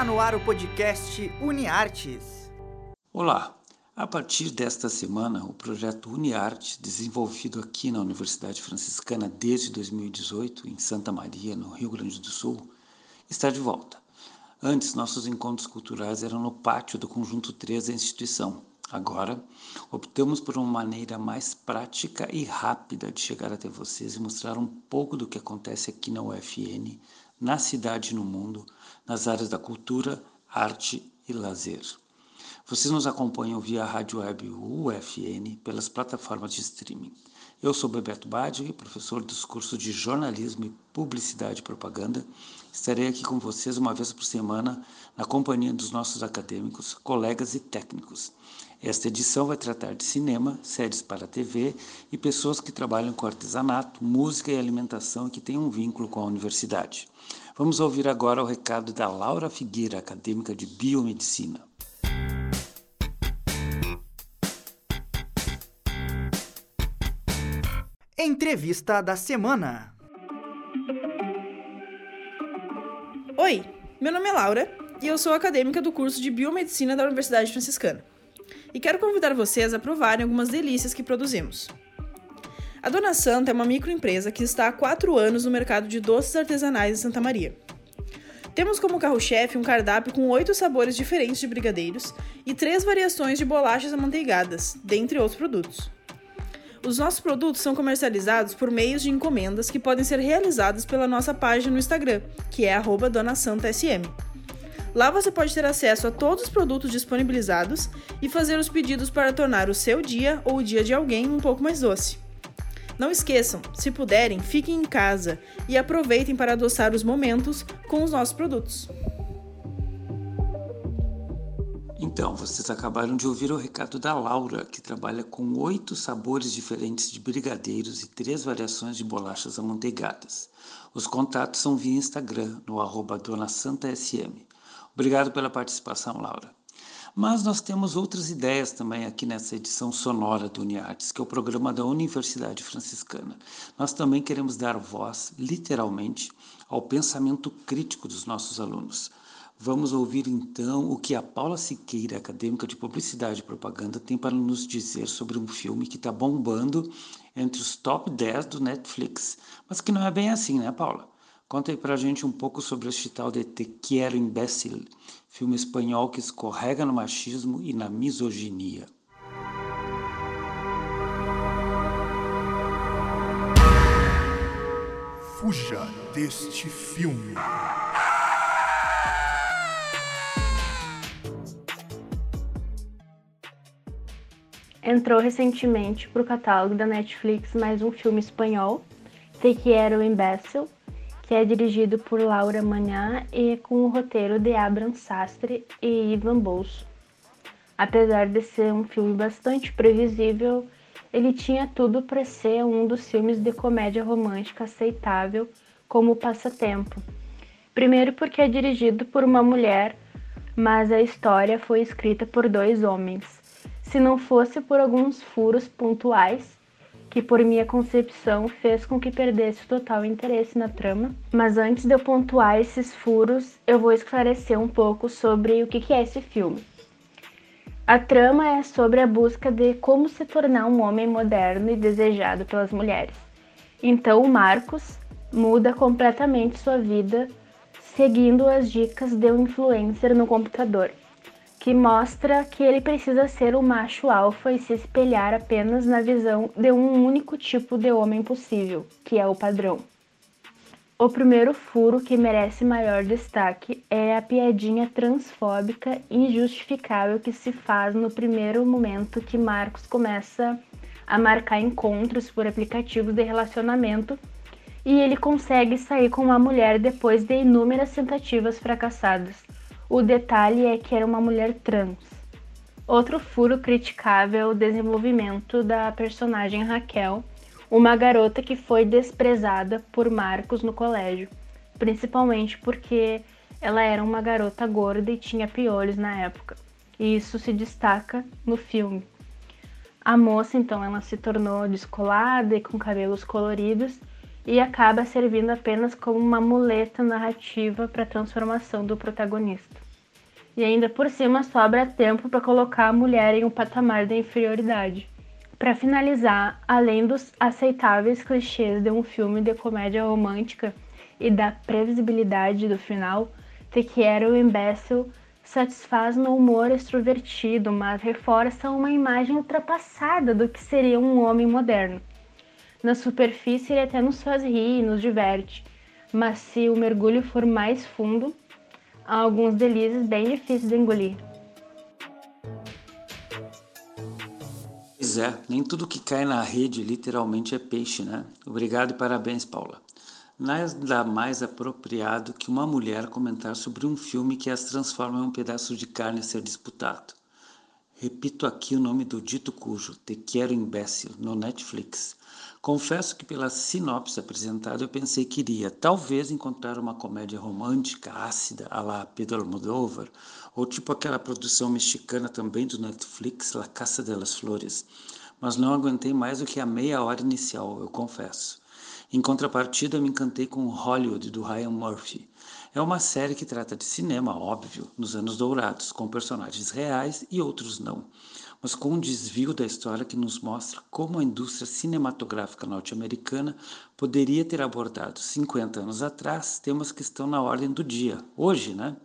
Está no ar o podcast UniArtes. Olá! A partir desta semana, o projeto UniArtes, desenvolvido aqui na Universidade Franciscana desde 2018, em Santa Maria, no Rio Grande do Sul, está de volta. Antes, nossos encontros culturais eram no pátio do Conjunto 3 da instituição. Agora, optamos por uma maneira mais prática e rápida de chegar até vocês e mostrar um pouco do que acontece aqui na UFN, na cidade e no mundo, nas áreas da cultura, arte e lazer. Vocês nos acompanham via rádio web UFN pelas plataformas de streaming. Eu sou Bebeto Badi, professor dos cursos de jornalismo e publicidade e propaganda. Estarei aqui com vocês uma vez por semana na companhia dos nossos acadêmicos, colegas e técnicos. Esta edição vai tratar de cinema, séries para TV e pessoas que trabalham com artesanato, música e alimentação e que têm um vínculo com a universidade. Vamos ouvir agora o recado da Laura Figueira, acadêmica de Biomedicina. Entrevista da semana. Oi, meu nome é Laura e eu sou acadêmica do curso de Biomedicina da Universidade Franciscana. E quero convidar vocês a provarem algumas delícias que produzimos. A Dona Santa é uma microempresa que está há quatro anos no mercado de doces artesanais em Santa Maria. Temos como carro-chefe um cardápio com oito sabores diferentes de brigadeiros e três variações de bolachas amanteigadas, dentre outros produtos. Os nossos produtos são comercializados por meios de encomendas que podem ser realizadas pela nossa página no Instagram, que é @dona_santa_sm. Lá você pode ter acesso a todos os produtos disponibilizados e fazer os pedidos para tornar o seu dia ou o dia de alguém um pouco mais doce. Não esqueçam, se puderem, fiquem em casa e aproveitem para adoçar os momentos com os nossos produtos. Então, vocês acabaram de ouvir o recado da Laura, que trabalha com oito sabores diferentes de brigadeiros e três variações de bolachas amanteigadas. Os contatos são via Instagram, no arroba. Obrigado pela participação, Laura. Mas nós temos outras ideias também aqui nessa edição sonora do Uniartes, que é o programa da Universidade Franciscana. Nós também queremos dar voz, literalmente, ao pensamento crítico dos nossos alunos. Vamos ouvir então o que a Paula Siqueira, acadêmica de Publicidade e Propaganda, tem para nos dizer sobre um filme que está bombando entre os top 10 do Netflix, mas que não é bem assim, né, Paula? Conta aí pra gente um pouco sobre este tal de Te Quiero Imbécil, filme espanhol que escorrega no machismo e na misoginia. Fuja deste filme. Entrou recentemente para o catálogo da Netflix mais um filme espanhol, Te Quiero Imbécil, que é dirigido por Laura Manhã e com o roteiro de Abram Sastre e Ivan Bolso. Apesar de ser um filme bastante previsível, ele tinha tudo para ser um dos filmes de comédia romântica aceitável como passatempo. Primeiro porque é dirigido por uma mulher, mas a história foi escrita por dois homens se não fosse por alguns furos pontuais, que por minha concepção fez com que perdesse o total interesse na trama. Mas antes de eu pontuar esses furos, eu vou esclarecer um pouco sobre o que é esse filme. A trama é sobre a busca de como se tornar um homem moderno e desejado pelas mulheres. Então o Marcos muda completamente sua vida seguindo as dicas de um influencer no computador que mostra que ele precisa ser o macho alfa e se espelhar apenas na visão de um único tipo de homem possível, que é o padrão. O primeiro furo que merece maior destaque é a piadinha transfóbica injustificável que se faz no primeiro momento que Marcos começa a marcar encontros por aplicativos de relacionamento e ele consegue sair com uma mulher depois de inúmeras tentativas fracassadas o detalhe é que era uma mulher trans. Outro furo criticável é o desenvolvimento da personagem Raquel, uma garota que foi desprezada por Marcos no colégio, principalmente porque ela era uma garota gorda e tinha piolhos na época. E isso se destaca no filme. A moça, então, ela se tornou descolada e com cabelos coloridos e acaba servindo apenas como uma muleta narrativa para a transformação do protagonista. E ainda por cima sobra tempo para colocar a mulher em um patamar de inferioridade. Para finalizar, além dos aceitáveis clichês de um filme de comédia romântica e da previsibilidade do final, Te Quiero Imbécil satisfaz no humor extrovertido, mas reforça uma imagem ultrapassada do que seria um homem moderno. Na superfície, ele até nos faz rir e nos diverte, mas se o mergulho for mais fundo, alguns delícias bem difíceis de engolir. Pois é, nem tudo que cai na rede literalmente é peixe, né? Obrigado e parabéns, Paula. Nada mais apropriado que uma mulher comentar sobre um filme que as transforma em um pedaço de carne a ser disputado. Repito aqui o nome do dito cujo, Te Quero Imbécil, no Netflix. Confesso que pela sinopse apresentada eu pensei que iria talvez encontrar uma comédia romântica ácida a la Pedro Almodóvar, ou tipo aquela produção mexicana também do Netflix, La Casa de las Flores, mas não aguentei mais do que a meia hora inicial, eu confesso. Em contrapartida, me encantei com Hollywood do Ryan Murphy. É uma série que trata de cinema, óbvio, nos anos dourados, com personagens reais e outros não, mas com um desvio da história que nos mostra como a indústria cinematográfica norte-americana poderia ter abordado 50 anos atrás temas que estão na ordem do dia, hoje, né?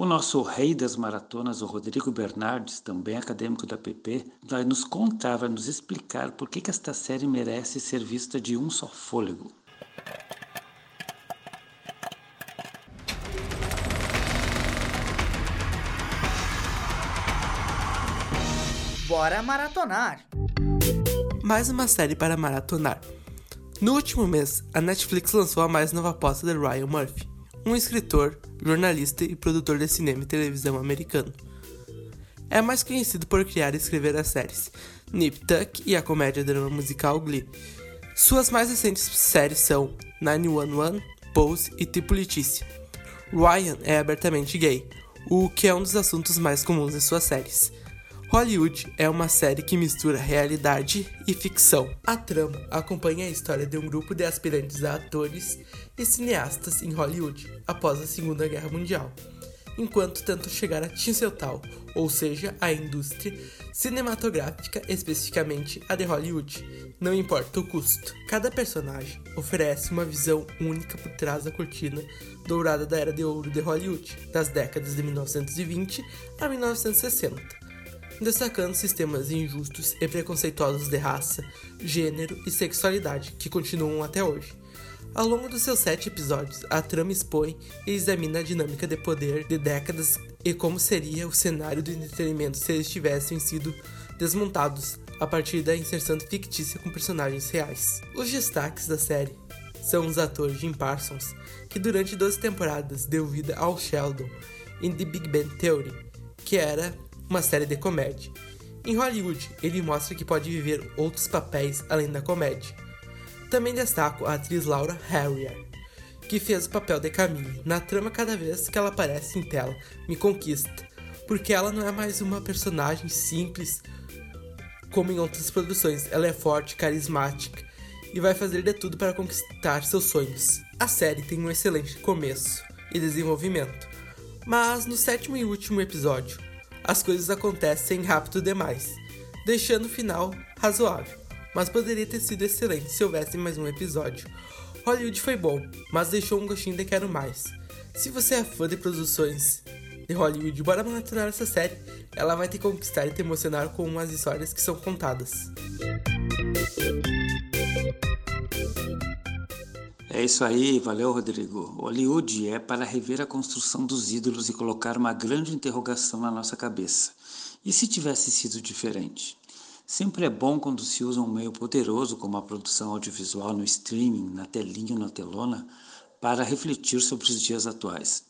O nosso rei das maratonas, o Rodrigo Bernardes, também acadêmico da PP, vai nos contar, vai nos explicar por que, que esta série merece ser vista de um só fôlego. Bora maratonar! Mais uma série para maratonar. No último mês, a Netflix lançou a mais nova aposta de Ryan Murphy, um escritor, jornalista e produtor de cinema e televisão americano. É mais conhecido por criar e escrever as séries Nip Tuck e a comédia drama musical Glee. Suas mais recentes séries são 911, Pose e Tipo Letícia. Ryan é abertamente gay, o que é um dos assuntos mais comuns em suas séries. Hollywood é uma série que mistura realidade e ficção. A trama acompanha a história de um grupo de aspirantes a atores e cineastas em Hollywood após a Segunda Guerra Mundial, enquanto tentam chegar a Tinseltal, ou seja, a indústria cinematográfica, especificamente a de Hollywood, não importa o custo. Cada personagem oferece uma visão única por trás da cortina dourada da era de ouro de Hollywood, das décadas de 1920 a 1960 destacando sistemas injustos e preconceituosos de raça, gênero e sexualidade que continuam até hoje. Ao longo dos seus sete episódios, a trama expõe e examina a dinâmica de poder de décadas e como seria o cenário do entretenimento se eles tivessem sido desmontados a partir da inserção fictícia com personagens reais. Os destaques da série são os atores Jim Parsons, que durante 12 temporadas deu vida ao Sheldon em The Big Bang Theory, que era uma série de comédia. Em Hollywood, ele mostra que pode viver outros papéis além da comédia. Também destaco a atriz Laura Harrier, que fez o papel de Camille. Na trama, cada vez que ela aparece em tela, me conquista, porque ela não é mais uma personagem simples como em outras produções. Ela é forte, carismática e vai fazer de tudo para conquistar seus sonhos. A série tem um excelente começo e desenvolvimento, mas no sétimo e último episódio, as coisas acontecem rápido demais, deixando o final razoável, mas poderia ter sido excelente se houvesse mais um episódio. Hollywood foi bom, mas deixou um gostinho de quero mais. Se você é fã de produções de Hollywood, bora maratonar essa série. Ela vai te conquistar e te emocionar com as histórias que são contadas. É isso aí, valeu Rodrigo. Hollywood é para rever a construção dos ídolos e colocar uma grande interrogação na nossa cabeça. E se tivesse sido diferente? Sempre é bom quando se usa um meio poderoso como a produção audiovisual no streaming, na telinha ou na telona, para refletir sobre os dias atuais.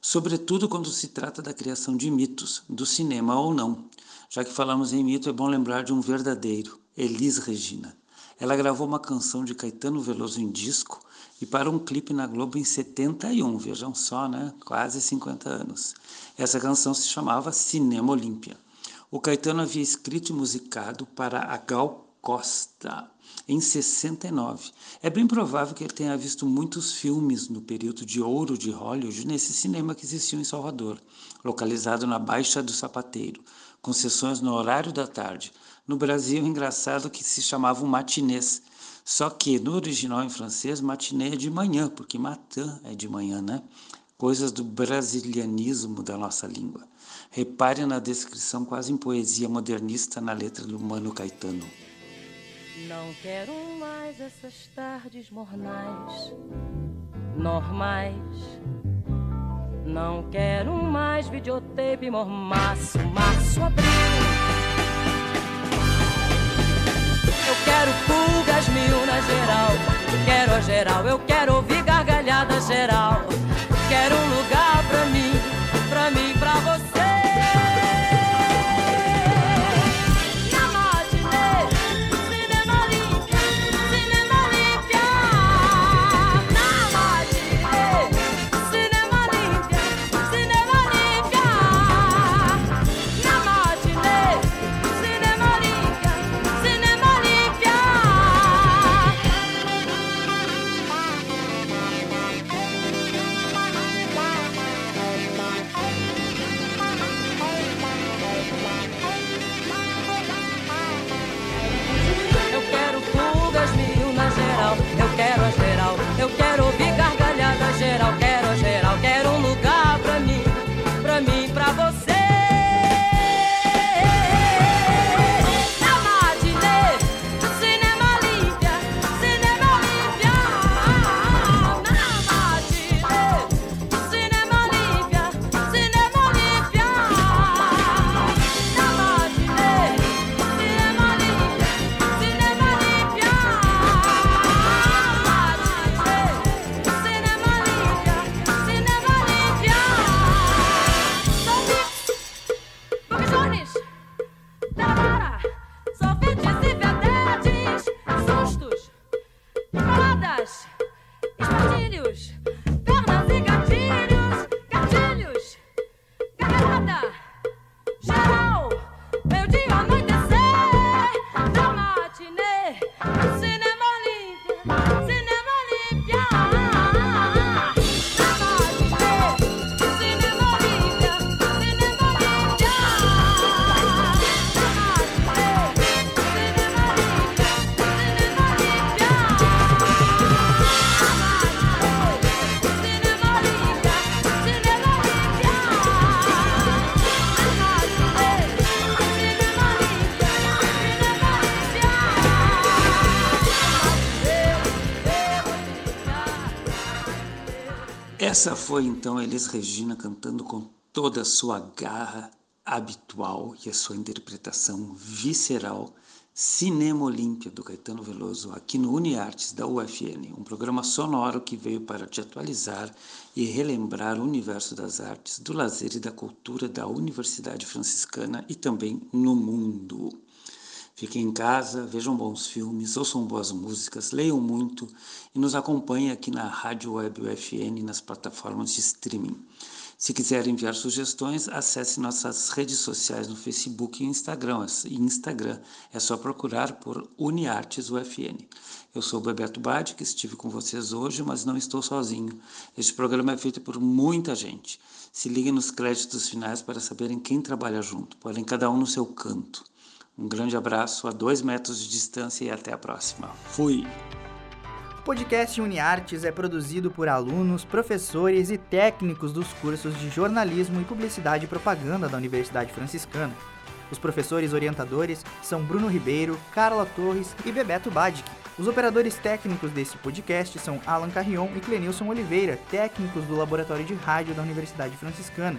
Sobretudo quando se trata da criação de mitos, do cinema ou não. Já que falamos em mito, é bom lembrar de um verdadeiro, Elis Regina. Ela gravou uma canção de Caetano Veloso em disco e para um clipe na Globo em 71, vejam só, né? Quase 50 anos. Essa canção se chamava Cinema Olímpia. O Caetano havia escrito e musicado para a Gal Costa em 69. É bem provável que ele tenha visto muitos filmes no período de ouro de Hollywood nesse cinema que existiu em Salvador, localizado na Baixa do Sapateiro, com sessões no horário da tarde. No Brasil, engraçado que se chamava um matinês, só que no original em francês, matinê é de manhã, porque matin é de manhã, né? Coisas do brasilianismo da nossa língua. Repare na descrição quase em poesia modernista na letra do Mano Caetano. Não quero mais essas tardes mornais, normais. Não quero mais videotape mormaço, março, abril. Eu quero pulgas mil na geral, quero a geral, eu quero ouvir gargalhada geral. Quero um lugar pra mim, Essa foi então Elis Regina cantando com toda a sua garra habitual e a sua interpretação visceral Cinema Olímpia do Caetano Veloso aqui no UniArtes da UFN, um programa sonoro que veio para te atualizar e relembrar o universo das artes, do lazer e da cultura da Universidade Franciscana e também no mundo. Fiquem em casa, vejam bons filmes, ouçam boas músicas, leiam muito e nos acompanhem aqui na Rádio Web UFN nas plataformas de streaming. Se quiser enviar sugestões, acesse nossas redes sociais no Facebook e Instagram. Instagram é só procurar por UniArtes UFN. Eu sou Bebeto Badi, que estive com vocês hoje, mas não estou sozinho. Este programa é feito por muita gente. Se liguem nos créditos finais para saberem quem trabalha junto, porém cada um no seu canto. Um grande abraço a dois metros de distância e até a próxima. Fui! O podcast UniArtes é produzido por alunos, professores e técnicos dos cursos de jornalismo e publicidade e propaganda da Universidade Franciscana. Os professores orientadores são Bruno Ribeiro, Carla Torres e Bebeto Badic. Os operadores técnicos desse podcast são Alan Carrion e Clenilson Oliveira, técnicos do Laboratório de Rádio da Universidade Franciscana.